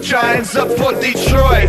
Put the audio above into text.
giants up for Detroit.